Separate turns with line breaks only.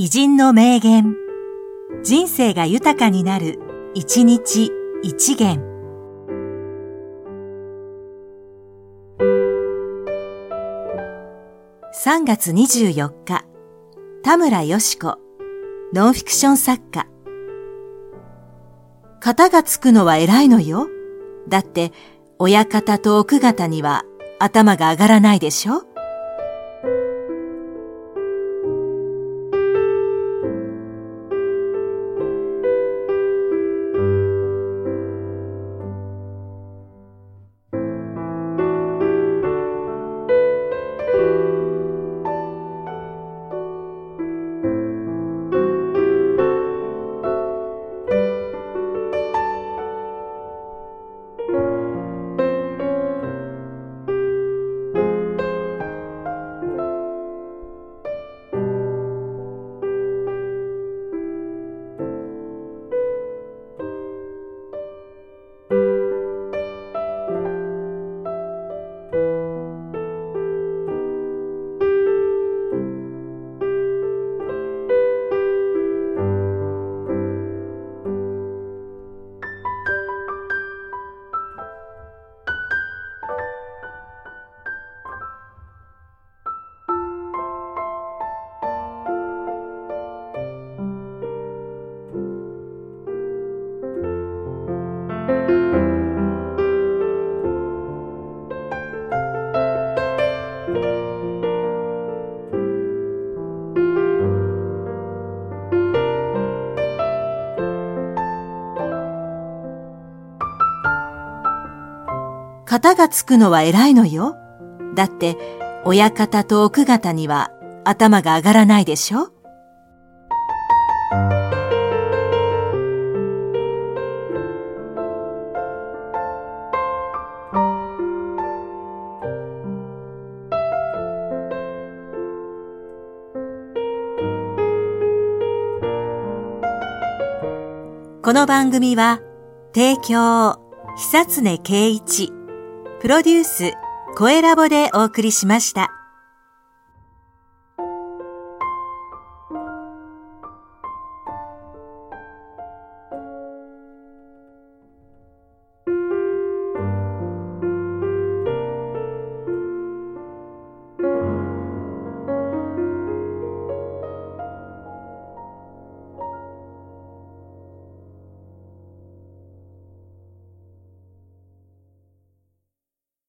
偉人の名言。人生が豊かになる、一日一元。3月24日、田村よし子、ノンフィクション作家。型がつくのは偉いのよ。だって、親方と奥方には頭が上がらないでしょ？型がつくのは偉いのよ。だって、親方と奥方には頭が上がらないでしょこの番組は、提供、久常圭一、プロデュース、声ラボでお送りしました。